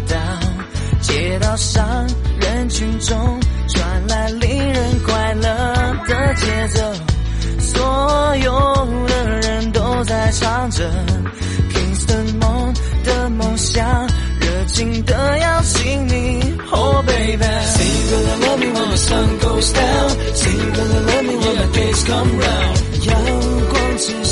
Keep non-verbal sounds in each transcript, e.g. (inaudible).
街道，上，人群中传来令人快乐的节奏，所有的人都在唱着 Kingston 的梦想，热情的邀请你。Oh baby，Singing to love me when the sun goes down，Singing to love me when the days come round，阳光之下。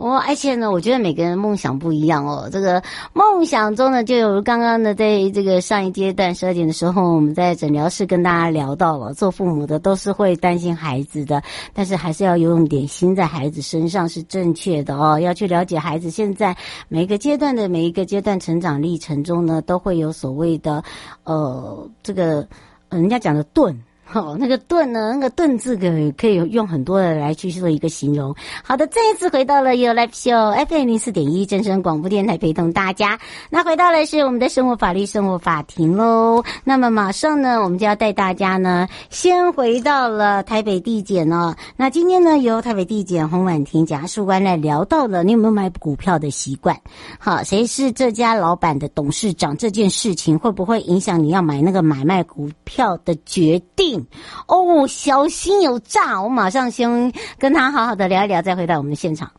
哦，而且呢，我觉得每个人梦想不一样哦。这个梦想中呢，就有刚刚的，在这个上一阶段十二点的时候，我们在诊疗室跟大家聊到了，做父母的都是会担心孩子的，但是还是要有用点心在孩子身上是正确的哦。要去了解孩子现在每个阶段的每一个阶段成长历程中呢，都会有所谓的呃，这个人家讲的顿。好、(laughs) 哦，那个盾呢？那个盾字可可以用很多的来去做一个形容。好的，再一次回到了 You Live Show FM 零四点一正声广播电台，陪同大家。那回到了是我们的生活法律生活法庭喽。那么马上呢，我们就要带大家呢，先回到了台北地检哦。那今天呢，由台北地检洪婉婷检察官来聊到了你有没有买股票的习惯？好，谁是这家老板的董事长？这件事情会不会影响你要买那个买卖股票的决定？哦，小心有诈！我马上先跟他好好的聊一聊，再回到我们的现场。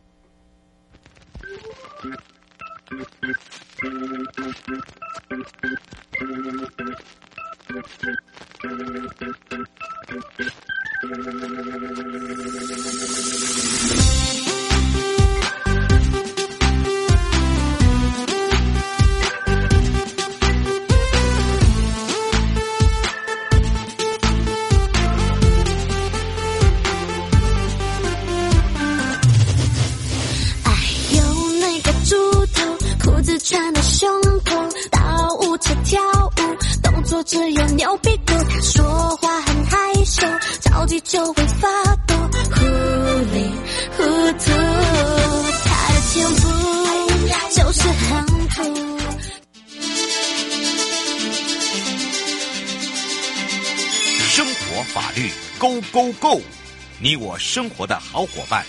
牛屁股，说话很害羞，着急就会发抖，糊里糊涂，他的前夫就是很土。生活法律 Go Go Go，你我生活的好伙伴，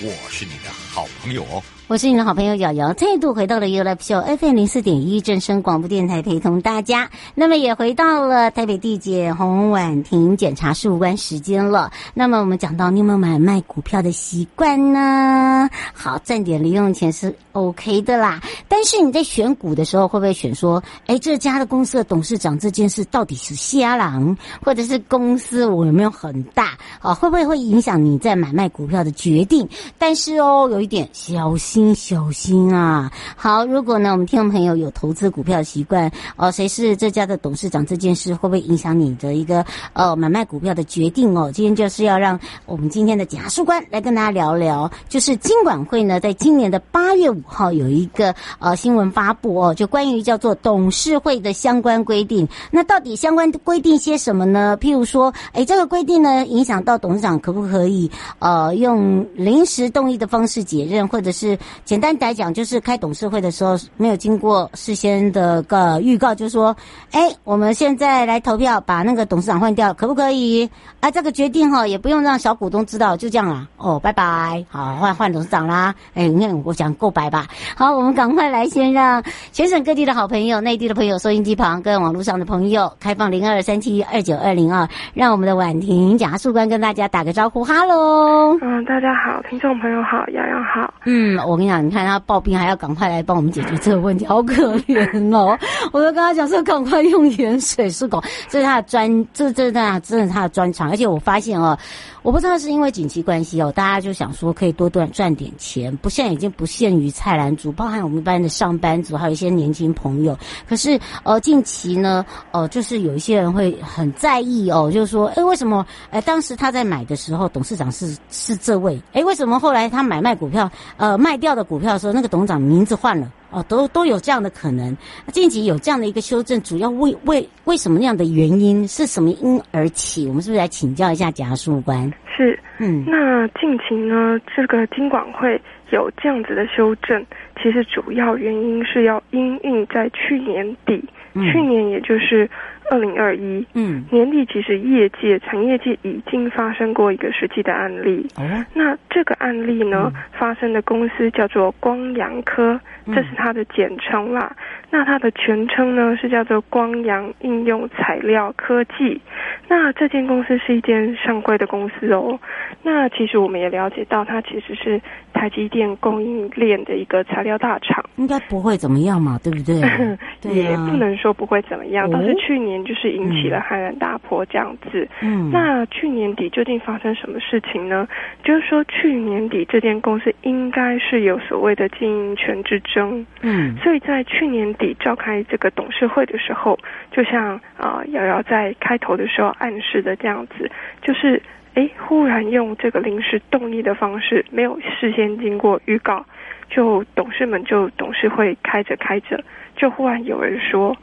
我是你的好朋友哦。我是你的好朋友瑶瑶，再度回到了 You Live Show FM 零四点一正声广播电台，陪同大家。那么也回到了台北地检洪婉婷检查事务官时间了。那么我们讲到你有没有买卖股票的习惯呢？好，赚点零用钱是 OK 的啦。但是你在选股的时候，会不会选说，哎，这家的公司的董事长这件事到底是瞎狼，或者是公司我有没有很大？啊，会不会会影响你在买卖股票的决定？但是哦，有一点小心小心啊。好，如果呢，我们听众朋友有投资股票的习惯，哦，谁是这家的董事长这件事，会不会影响你的一个呃买卖股票的决定哦？今天就是要让我们今天的检察官来跟大家聊聊，就是金管会呢，在今年的八月五好有一个呃新闻发布哦，就关于叫做董事会的相关规定。那到底相关规定些什么呢？譬如说，哎，这个规定呢，影响到董事长可不可以呃用临时动议的方式解任，或者是简单来讲，就是开董事会的时候没有经过事先的个预告，就是说，哎，我们现在来投票把那个董事长换掉，可不可以？啊，这个决定哈，也不用让小股东知道，就这样啦。哦，拜拜，好，换换董事长啦。哎，你看我讲够白吧？好，我们赶快来先让全省各地的好朋友、内地的朋友、收音机旁跟网络上的朋友开放零二三七二九二零二，让我们的婉婷贾树官跟大家打个招呼，哈喽。嗯，大家好，听众朋友好，洋洋好。嗯，我跟你讲，你看他刨冰还要赶快来帮我们解决这个问题，好可怜哦。我都跟他讲说，赶快用盐水漱口，这是他的专，这这那真的是他的专长，而且我发现哦。我不知道是因为景气关系哦，大家就想说可以多赚赚点钱，不现在已经不限于泰兰族，包含我们班的上班族，还有一些年轻朋友。可是呃，近期呢，呃，就是有一些人会很在意哦，就是说，哎，为什么？哎，当时他在买的时候，董事长是是这位，哎，为什么后来他买卖股票，呃，卖掉的股票的时候，那个董事长名字换了？哦，都都有这样的可能。近期有这样的一个修正，主要为为为什么那样的原因是什么因而起？我们是不是来请教一下检察官？是，嗯，那近期呢，这个金管会有这样子的修正，其实主要原因是要因应在去年底，嗯、去年也就是。二零二一，嗯，年底其实业界、产业界已经发生过一个实际的案例。哦，那这个案例呢，嗯、发生的公司叫做光阳科，这是它的简称啦。嗯、那它的全称呢是叫做光阳应用材料科技。那这间公司是一间上柜的公司哦。那其实我们也了解到，它其实是台积电供应链的一个材料大厂。应该不会怎么样嘛，对不对？(laughs) 对也不能说不会怎么样，但是去年。就是引起了轩然大波这样子。嗯，那去年底究竟发生什么事情呢？就是说去年底这间公司应该是有所谓的经营权之争。嗯，所以在去年底召开这个董事会的时候，就像啊瑶瑶在开头的时候暗示的这样子，就是哎忽然用这个临时动议的方式，没有事先经过预告，就董事们就董事会开着开着，就忽然有人说。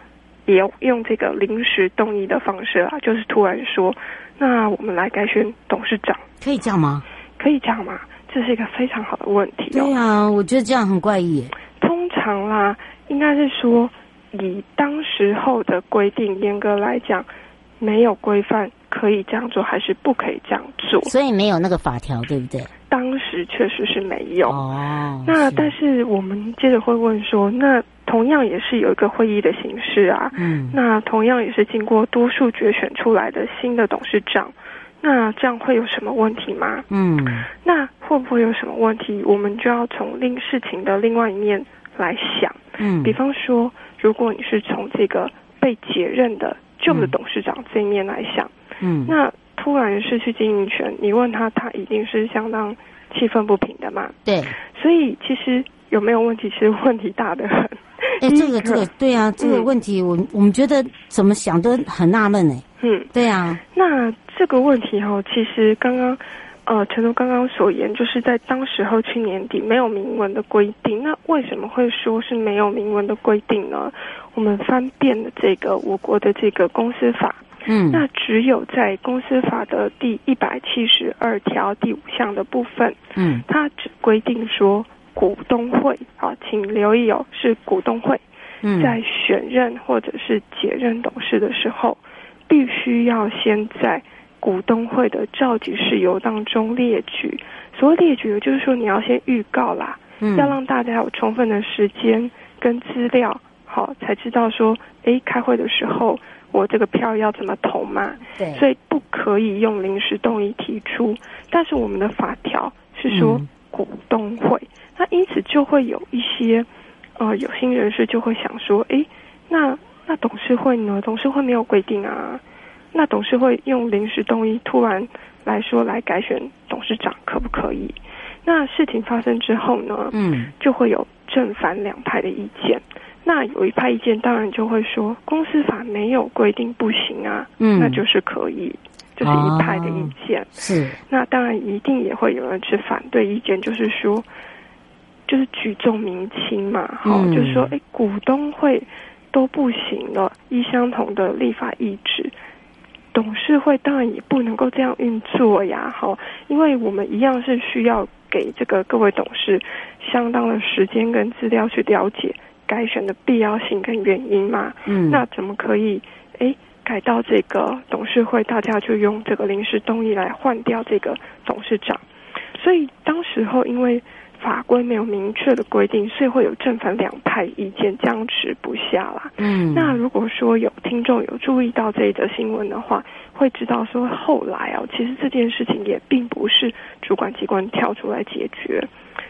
也用这个临时动议的方式啊，就是突然说，那我们来改选董事长，可以这样吗？可以这样吗？这是一个非常好的问题哦。对啊，我觉得这样很怪异。通常啦，应该是说，以当时候的规定，严格来讲，没有规范可以这样做，还是不可以这样做。所以没有那个法条，对不对？当时确实是没有。哦。那是但是我们接着会问说，那。同样也是有一个会议的形式啊，嗯，那同样也是经过多数决选出来的新的董事长，那这样会有什么问题吗？嗯，那会不会有什么问题？我们就要从另事情的另外一面来想，嗯，比方说，如果你是从这个被解任的旧的董事长这一面来想，嗯，那突然失去经营权，你问他，他一定是相当气愤不平的嘛？对，所以其实有没有问题？其实问题大的很。哎，这个这个对啊，这个问题我我们觉得怎么想都很纳闷哎。嗯，对啊。那这个问题哈，其实刚刚呃，诚如刚刚所言，就是在当时候去年底没有明文的规定。那为什么会说是没有明文的规定呢？我们翻遍了这个我国的这个公司法，嗯，那只有在公司法的第一百七十二条第五项的部分，嗯，它只规定说。股东会，好，请留意哦，是股东会，在选任或者是解任董事的时候，必须要先在股东会的召集事由当中列举。所谓列举，就是说你要先预告啦，嗯、要让大家有充分的时间跟资料，好，才知道说，诶，开会的时候我这个票要怎么投嘛。对，所以不可以用临时动议提出。但是我们的法条是说。嗯股东会。那因此就会有一些呃有心人士就会想说，诶，那那董事会呢？董事会没有规定啊。那董事会用临时动议突然来说来改选董事长可不可以？那事情发生之后呢，嗯，就会有正反两派的意见。那有一派意见当然就会说，公司法没有规定不行啊，嗯，那就是可以，就是一派的意见。哦、是。那当然一定也会有人去反对意见，就是说，就是举重明轻嘛，哈、嗯，就是说，哎，股东会都不行了，依相同的立法意志。董事会当然也不能够这样运作呀，哈，因为我们一样是需要给这个各位董事相当的时间跟资料去了解改选的必要性跟原因嘛。嗯，那怎么可以诶改到这个董事会，大家就用这个临时动议来换掉这个董事长？所以当时候因为。法规没有明确的规定，所以会有正反两派意见僵持不下啦。嗯，那如果说有听众有注意到这一则新闻的话，会知道说后来哦，其实这件事情也并不是主管机关跳出来解决，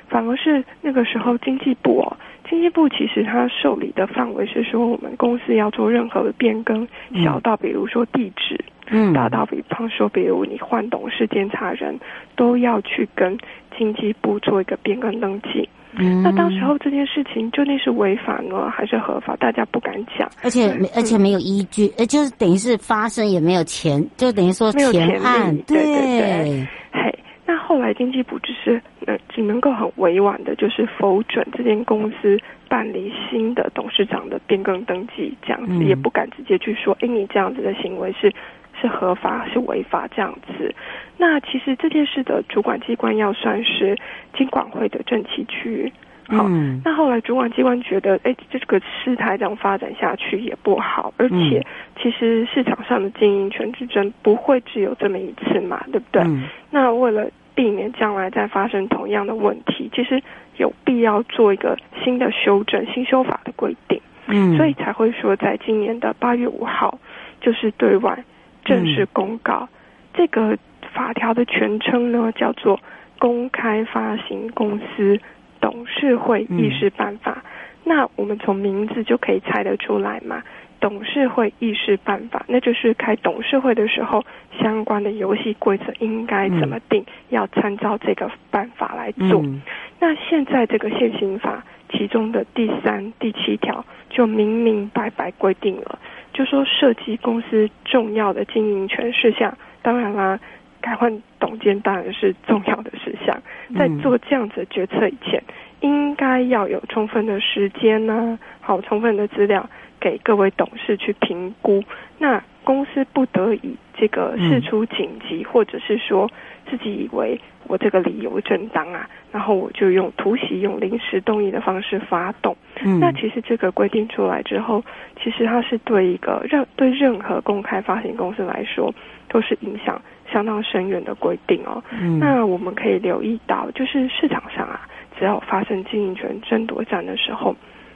反而是那个时候经济部哦，经济部其实它受理的范围是说，我们公司要做任何的变更，小到比如说地址。嗯，大到比方说，比如你换董事、监察人，都要去跟经济部做一个变更登记。嗯，那当时候这件事情究竟是违法呢，还是合法？大家不敢讲，而且而且没有依据，呃、嗯，就是等于是发生也没有钱，就等于说前案，对对对，嘿。那后来经济部只是呃只能够很委婉的，就是否准这间公司办理新的董事长的变更登记，这样子、嗯、也不敢直接去说，哎，你这样子的行为是是合法是违法这样子。那其实这件事的主管机关要算是经管会的正企区。好，嗯、那后来主管机关觉得，哎，这个事态这样发展下去也不好，而且其实市场上的经营权之争不会只有这么一次嘛，对不对？嗯、那为了避免将来再发生同样的问题，其实有必要做一个新的修正、新修法的规定。嗯，所以才会说，在今年的八月五号，就是对外正式公告、嗯、这个法条的全称呢，叫做《公开发行公司董事会议事办法》。嗯、那我们从名字就可以猜得出来嘛。董事会议事办法，那就是开董事会的时候，相关的游戏规则应该怎么定，嗯、要参照这个办法来做。嗯、那现在这个现行法其中的第三、第七条就明明白白规定了，就说涉及公司重要的经营权事项，当然啦，改换董监当然是重要的事项，在做这样子的决策以前，应该要有充分的时间呢、啊，好，充分的资料。给各位董事去评估，那公司不得已这个事出紧急，嗯、或者是说自己以为我这个理由正当啊，然后我就用突袭、用临时动议的方式发动。嗯、那其实这个规定出来之后，其实它是对一个任对任何公开发行公司来说，都是影响相当深远的规定哦。嗯、那我们可以留意到，就是市场上啊，只要发生经营权争夺战的时候，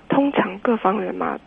通常各方人马。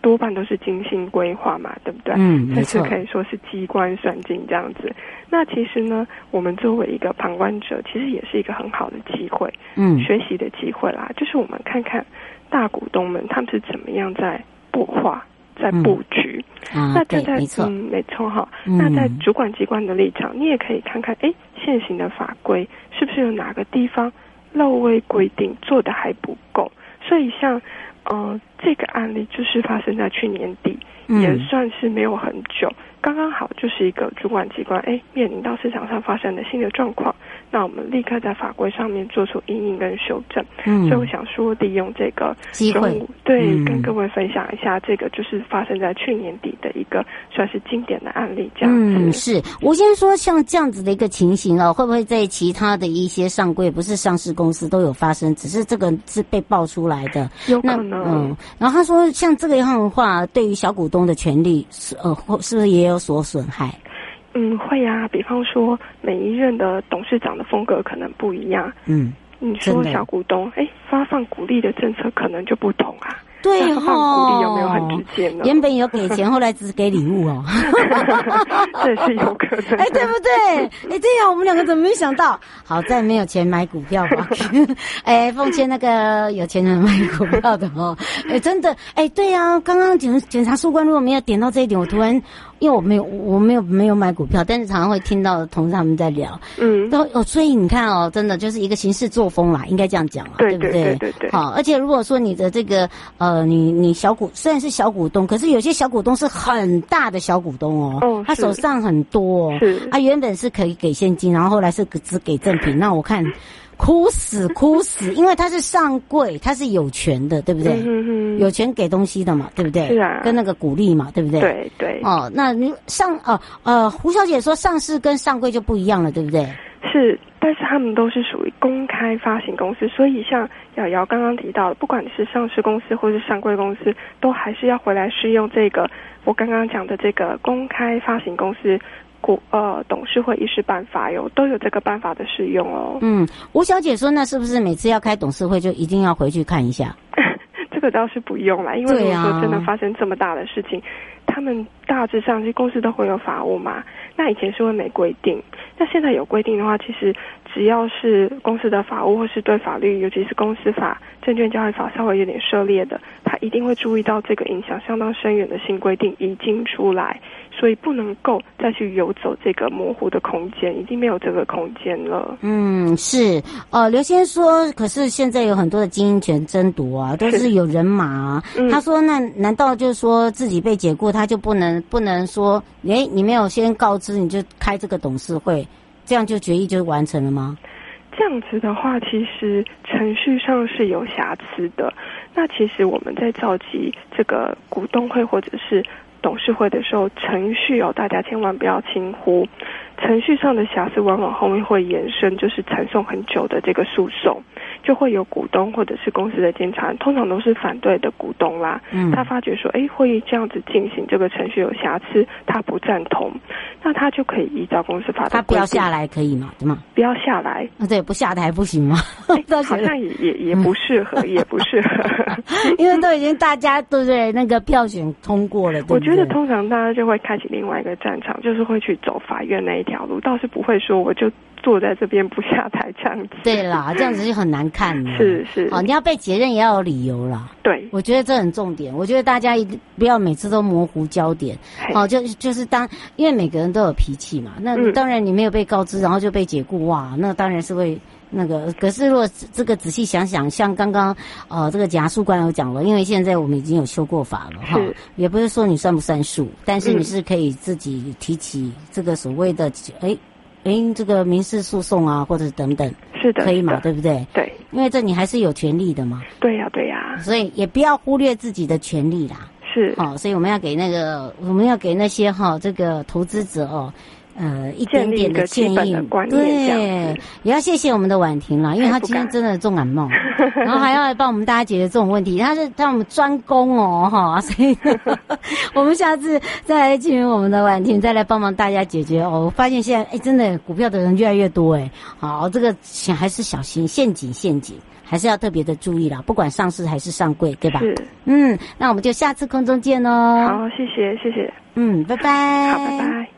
多半都是精心规划嘛，对不对？嗯，甚至可以说是机关算尽这样子。那其实呢，我们作为一个旁观者，其实也是一个很好的机会，嗯，学习的机会啦。就是我们看看大股东们他们是怎么样在布划、在布局。嗯、那站在没错，嗯，没错哈。嗯、那在主管机关的立场，你也可以看看，哎，现行的法规是不是有哪个地方漏位规定，做的还不够？所以像。呃，这个案例就是发生在去年底，嗯、也算是没有很久，刚刚好就是一个主管机关哎面临到市场上发生的新的状况，那我们立刻在法规上面做出因应跟修正。嗯，所以我想说，利用这个机会，对，嗯、跟各位分享一下这个就是发生在去年底的一个算是经典的案例，这样子。嗯，是我先说像这样子的一个情形哦，会不会在其他的一些上柜不是上市公司都有发生？只是这个是被爆出来的，有可能。嗯，然后他说，像这个样的话，对于小股东的权利是呃，是不是也有所损害？嗯，会啊。比方说，每一任的董事长的风格可能不一样。嗯，你说小股东，哎，发放股利的政策可能就不同啊。对哦，鼓励有没有很直接呢？原本有给钱，(laughs) 后来只是给礼物哦，这是有可能。哎，对不对？哎，对呀，我们两个怎么没想到？好在没有钱买股票吧？(laughs) 哎，奉劝那个有钱人买股票的哦。哎，真的，哎，对呀，刚刚检检察书官如果没有点到这一点，我突然。因为我没有，我没有没有买股票，但是常常会听到同事他们在聊，嗯，都哦，所以你看哦，真的就是一个行事作风啦，应该这样讲啊，对，不对？对对对。好，而且如果说你的这个呃，你你小股虽然是小股东，可是有些小股东是很大的小股东哦，哦，他手上很多，哦，是，他原本是可以给现金，然后后来是只给赠品，那我看。哭死 (laughs) 哭死，因为他是上柜，他是有权的，对不对？有权给东西的嘛，对不对？是啊，跟那个鼓励嘛，对不对？对对。哦，那你上哦呃，胡小姐说上市跟上柜就不一样了，对不对？是，但是他们都是属于公开发行公司，所以像瑶瑶刚刚提到的，不管是上市公司或是上柜公司，都还是要回来适用这个我刚刚讲的这个公开发行公司。股呃，董事会议事办法有都有这个办法的适用哦。嗯，吴小姐说，那是不是每次要开董事会就一定要回去看一下？(laughs) 这个倒是不用了，因为如果说真的发生这么大的事情，啊、他们大致上这公司都会有法务嘛。那以前是会没规定，那现在有规定的话，其实只要是公司的法务或是对法律，尤其是公司法、证券交易法稍微有点涉猎的，他一定会注意到这个影响相当深远的新规定已经出来。所以不能够再去游走这个模糊的空间，已经没有这个空间了。嗯，是。呃，刘先生说，可是现在有很多的经营权争夺啊，都是有人马啊。他说，那难道就是说自己被解雇，他就不能不能说，哎，你没有先告知，你就开这个董事会，这样就决议就完成了吗？这样子的话，其实程序上是有瑕疵的。那其实我们在召集这个股东会或者是。董事会的时候，程序哦，大家千万不要轻忽。程序上的瑕疵，往往后面会延伸，就是缠讼很久的这个诉讼，就会有股东或者是公司的监察人，通常都是反对的股东啦。嗯，他发觉说，哎，会议这样子进行，这个程序有瑕疵，他不赞同，那他就可以依照公司法的，他不要下来可以吗？对吗？不要下来，啊，对，不下台不行吗？(laughs) 好像也也也不适合，也不适合，(laughs) 因为都已经大家对不对？那个票选通过了，对对？我觉得通常大家就会开启另外一个战场，就是会去走法院那一条路，倒是不会说我就坐在这边不下台这样子。对啦，(laughs) 这样子就很难看了。是是，哦，你要被解任也要有理由啦。对，我觉得这很重点。我觉得大家一定不要每次都模糊焦点。好，就就是当因为每个人都有脾气嘛，那当然你没有被告知，然后就被解雇，哇，那当然是会那个。可是如果这个仔细想想，像刚刚呃这个检察事官有讲了，因为现在我们已经有修过法了哈，也不是说你算不算数，但是你是可以自己提起这个所谓的哎。哎，这个民事诉讼啊，或者是等等，是的，可以嘛？对不对？对，因为这你还是有权利的嘛。对呀，对呀。所以也不要忽略自己的权利啦。是。哦，所以我们要给那个，我们要给那些哈、哦，这个投资者哦。呃，一点点的建议，对，也要谢谢我们的婉婷啦，因为她今天真的重感冒，(laughs) 然后还要来帮我们大家解决这种问题，她是让我们专攻哦，哈，(laughs) 所以我们下次再来请我们的婉婷再来帮忙大家解决哦。我发现现在哎，真的股票的人越来越多哎，好，这个请还是小心陷阱，陷阱还是要特别的注意啦，不管上市还是上柜，对吧？是，嗯，那我们就下次空中见哦。好，谢谢，谢谢，嗯，拜拜，好，拜拜。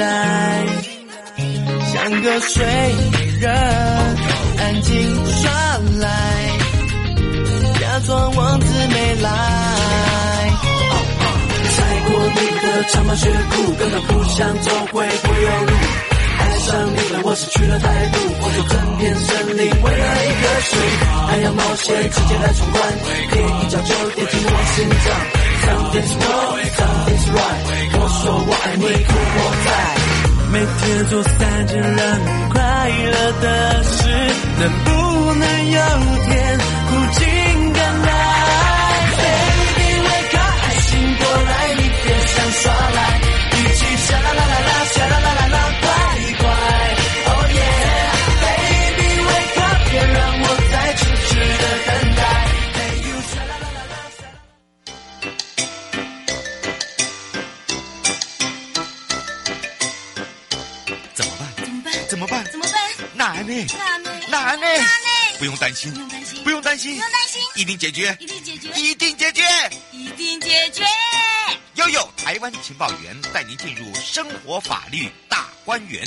来，像个睡美人，安静耍赖，假装王子没来。踩过你的长袍雪裤，根本不想走回柏油路。爱上你了，我失去了态度，我就整片森林为了一个谁，爱要冒险，直接来闯关，可以一脚就跌进我心脏。Come this way, come this way，我说我爱你，苦我在。每天做三件让你快乐的事，能不能有天苦尽甘来？Baby wake up，爱醒过来，你别想耍赖，一起上来不用担心，不用担心，不用担心，不用担心，一定解决，一定解决，一定解决。一定解决。悠悠台湾情报员带您进入生活法律大观园。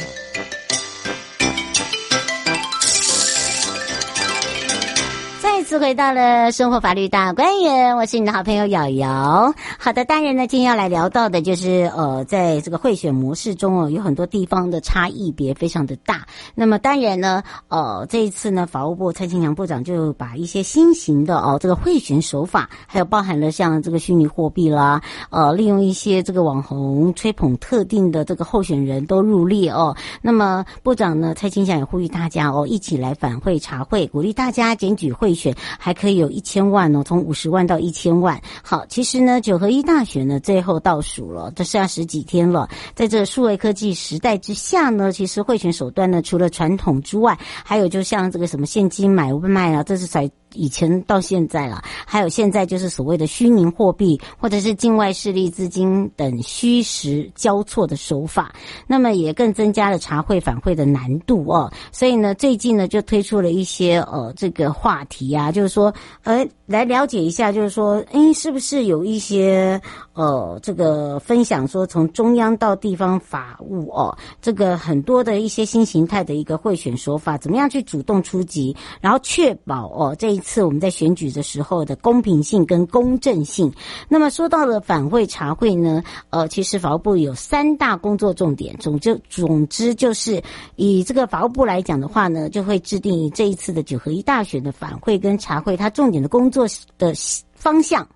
次回到了生活法律大观园，我是你的好朋友瑶瑶。好的，当然呢，今天要来聊到的就是呃，在这个贿选模式中哦，有很多地方的差异别非常的大。那么当然呢，呃，这一次呢，法务部蔡清祥部长就把一些新型的哦这个贿选手法，还有包含了像这个虚拟货币啦，呃，利用一些这个网红吹捧特定的这个候选人都入列哦。那么部长呢，蔡清祥也呼吁大家哦，一起来反贿查贿，鼓励大家检举贿选，还可以有一千万呢，从五十万到一千万。好，其实呢，九合一大选呢最后倒数了，这剩下十几天了。在这数位科技时代之下呢，其实贿选手段呢，除了传统之外，还有就像这个什么现金买卖啊，这是在。以前到现在了，还有现在就是所谓的虚拟货币或者是境外势力资金等虚实交错的手法，那么也更增加了查会反馈的难度哦。所以呢，最近呢就推出了一些呃这个话题啊，就是说呃来了解一下，就是说，诶，是不是有一些呃这个分享说，从中央到地方法务哦，这个很多的一些新形态的一个贿选手法，怎么样去主动出击，然后确保哦这一。次我们在选举的时候的公平性跟公正性。那么说到了反贿查贿呢，呃，其实法务部有三大工作重点。总就总之就是以这个法务部来讲的话呢，就会制定这一次的九合一大选的反贿跟查贿，它重点的工做的方向。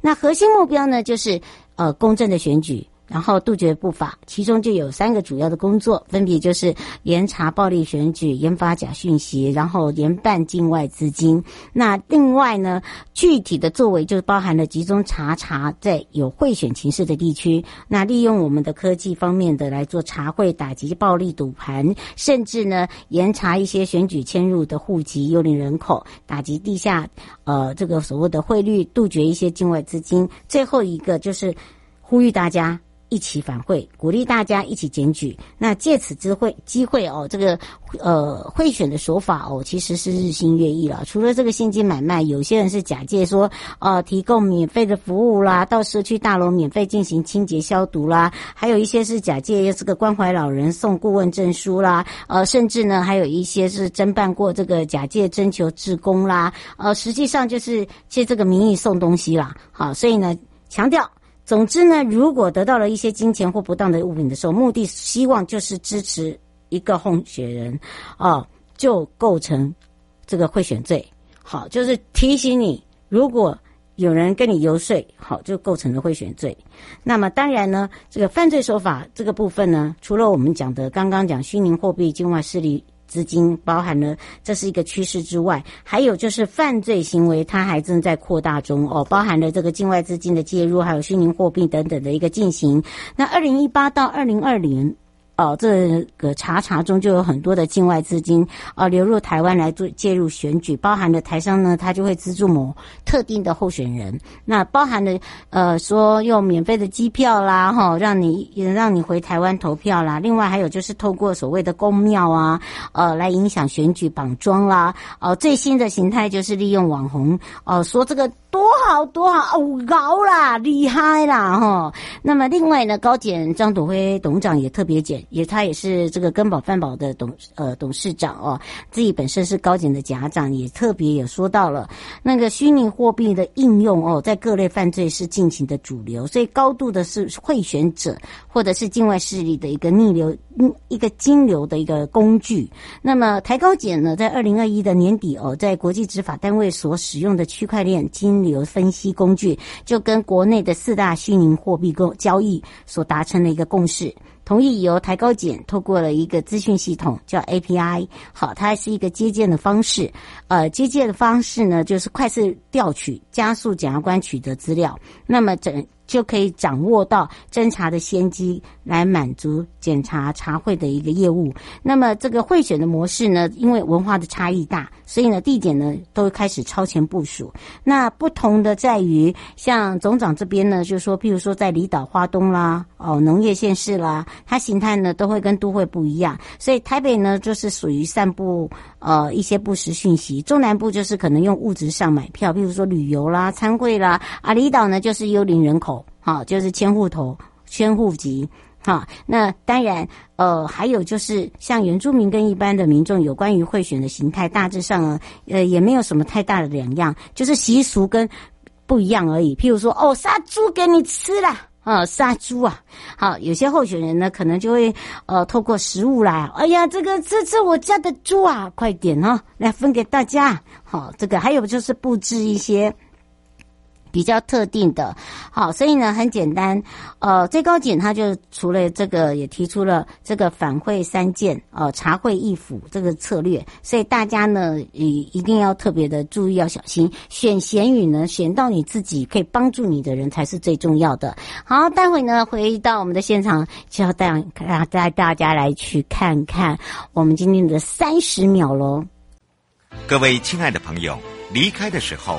那核心目标呢，就是呃公正的选举。然后杜绝不法，其中就有三个主要的工作，分别就是严查暴力选举、严罚假讯息，然后严办境外资金。那另外呢，具体的作为就包含了集中查查在有贿选情势的地区，那利用我们的科技方面的来做查会、打击暴力赌盘，甚至呢严查一些选举迁入的户籍、幽灵人口，打击地下呃这个所谓的汇率，杜绝一些境外资金。最后一个就是呼吁大家。一起反馈，鼓励大家一起检举。那借此机会，机会哦，这个呃贿选的手法哦，其实是日新月异了。除了这个现金买卖，有些人是假借说呃提供免费的服务啦，到社区大楼免费进行清洁消毒啦，还有一些是假借这个关怀老人送顾问证书啦，呃，甚至呢还有一些是侦办过这个假借征求志工啦，呃，实际上就是借这个名义送东西啦。好，所以呢强调。总之呢，如果得到了一些金钱或不当的物品的时候，目的希望就是支持一个候选人，哦，就构成这个贿选罪。好，就是提醒你，如果有人跟你游说，好，就构成了贿选罪。那么当然呢，这个犯罪手法这个部分呢，除了我们讲的刚刚讲虚拟货币、境外势力。资金包含了，这是一个趋势之外，还有就是犯罪行为，它还正在扩大中哦，包含了这个境外资金的介入，还有虚拟货币等等的一个进行。那二零一八到二零二零。哦，这个查查中就有很多的境外资金啊、流入台湾来做介入选举，包含了台商呢，他就会资助某特定的候选人。那包含了呃说用免费的机票啦，哈，让你让你回台湾投票啦。另外还有就是透过所谓的公庙啊，呃来影响选举绑桩啦。哦、最新的形态就是利用网红哦、说这个多好多好哦，高啦，厉害啦哈。那么另外呢，高检张斗辉董事长也特别检，也他也是这个根宝饭宝的董呃董事长哦，自己本身是高检的甲长，也特别也说到了那个虚拟货币的应用哦，在各类犯罪是进行的主流，所以高度的是贿选者或者是境外势力的一个逆流，一个金流的一个工具。那么台高检呢，在二零二一的年底哦，在国际执法单位所使用的区块链金流分析工具，就跟国内的四大虚拟货币共交易所达成了一个共识，同意由台高检透过了一个资讯系统叫 API，好，它是一个接见的方式，呃，接见的方式呢，就是快速调取、加速检察官取得资料，那么整。就可以掌握到侦查的先机，来满足检查查会的一个业务。那么这个会选的模式呢，因为文化的差异大，所以呢，地点呢都开始超前部署。那不同的在于，像总长这边呢，就是说，譬如说在离岛、花东啦，哦，农业县市啦，它形态呢都会跟都会不一样。所以台北呢，就是属于散布呃一些不实讯息；中南部就是可能用物质上买票，譬如说旅游啦、参会啦。啊，离岛呢就是幽灵人口。好，就是迁户头、迁户籍。哈，那当然，呃，还有就是像原住民跟一般的民众有关于贿选的形态，大致上，呃，也没有什么太大的两样，就是习俗跟不一样而已。譬如说，哦，杀猪给你吃啦，啊，杀猪啊。好，有些候选人呢，可能就会呃，透过食物来，哎呀，这个这是我家的猪啊，快点哦，来分给大家。好，这个还有就是布置一些。比较特定的，好，所以呢，很简单，呃，最高检他就除了这个，也提出了这个反贿三件，呃，查贿易辅这个策略，所以大家呢，也一定要特别的注意，要小心选贤与呢，选到你自己可以帮助你的人才是最重要的。好，待会呢，回到我们的现场，就要带让带大家来去看看我们今天的三十秒喽。各位亲爱的朋友，离开的时候。